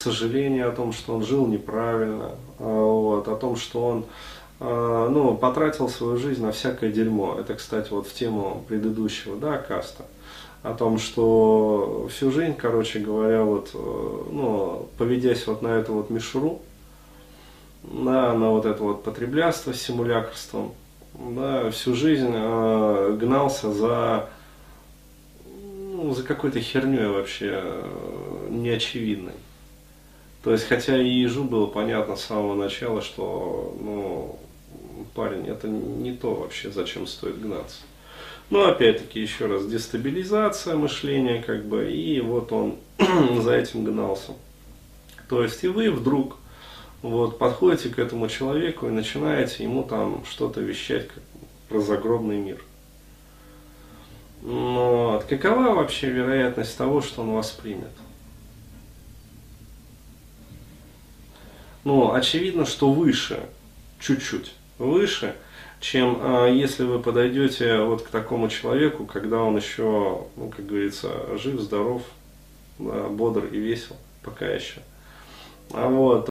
сожаление о том, что он жил неправильно, а, вот, о том, что он а, ну, потратил свою жизнь на всякое дерьмо. Это, кстати, вот в тему предыдущего, да, каста. О том, что всю жизнь, короче говоря, вот, э, ну, поведясь вот на эту вот мишуру, на, на вот это вот потреблятство с симулякрством, да, всю жизнь э, гнался за, ну, за какой-то херней вообще э, неочевидной. То есть, хотя и ежу было понятно с самого начала, что, ну, парень, это не то вообще, зачем стоит гнаться. Но опять-таки, еще раз, дестабилизация мышления, как бы, и вот он за этим гнался. То есть, и вы вдруг вот, подходите к этому человеку и начинаете ему там что-то вещать как, про загробный мир. Но какова вообще вероятность того, что он вас примет? Ну, очевидно, что выше, чуть-чуть выше, чем э, если вы подойдете вот к такому человеку, когда он еще, ну, как говорится, жив, здоров, да, бодр и весел, пока еще. А вот,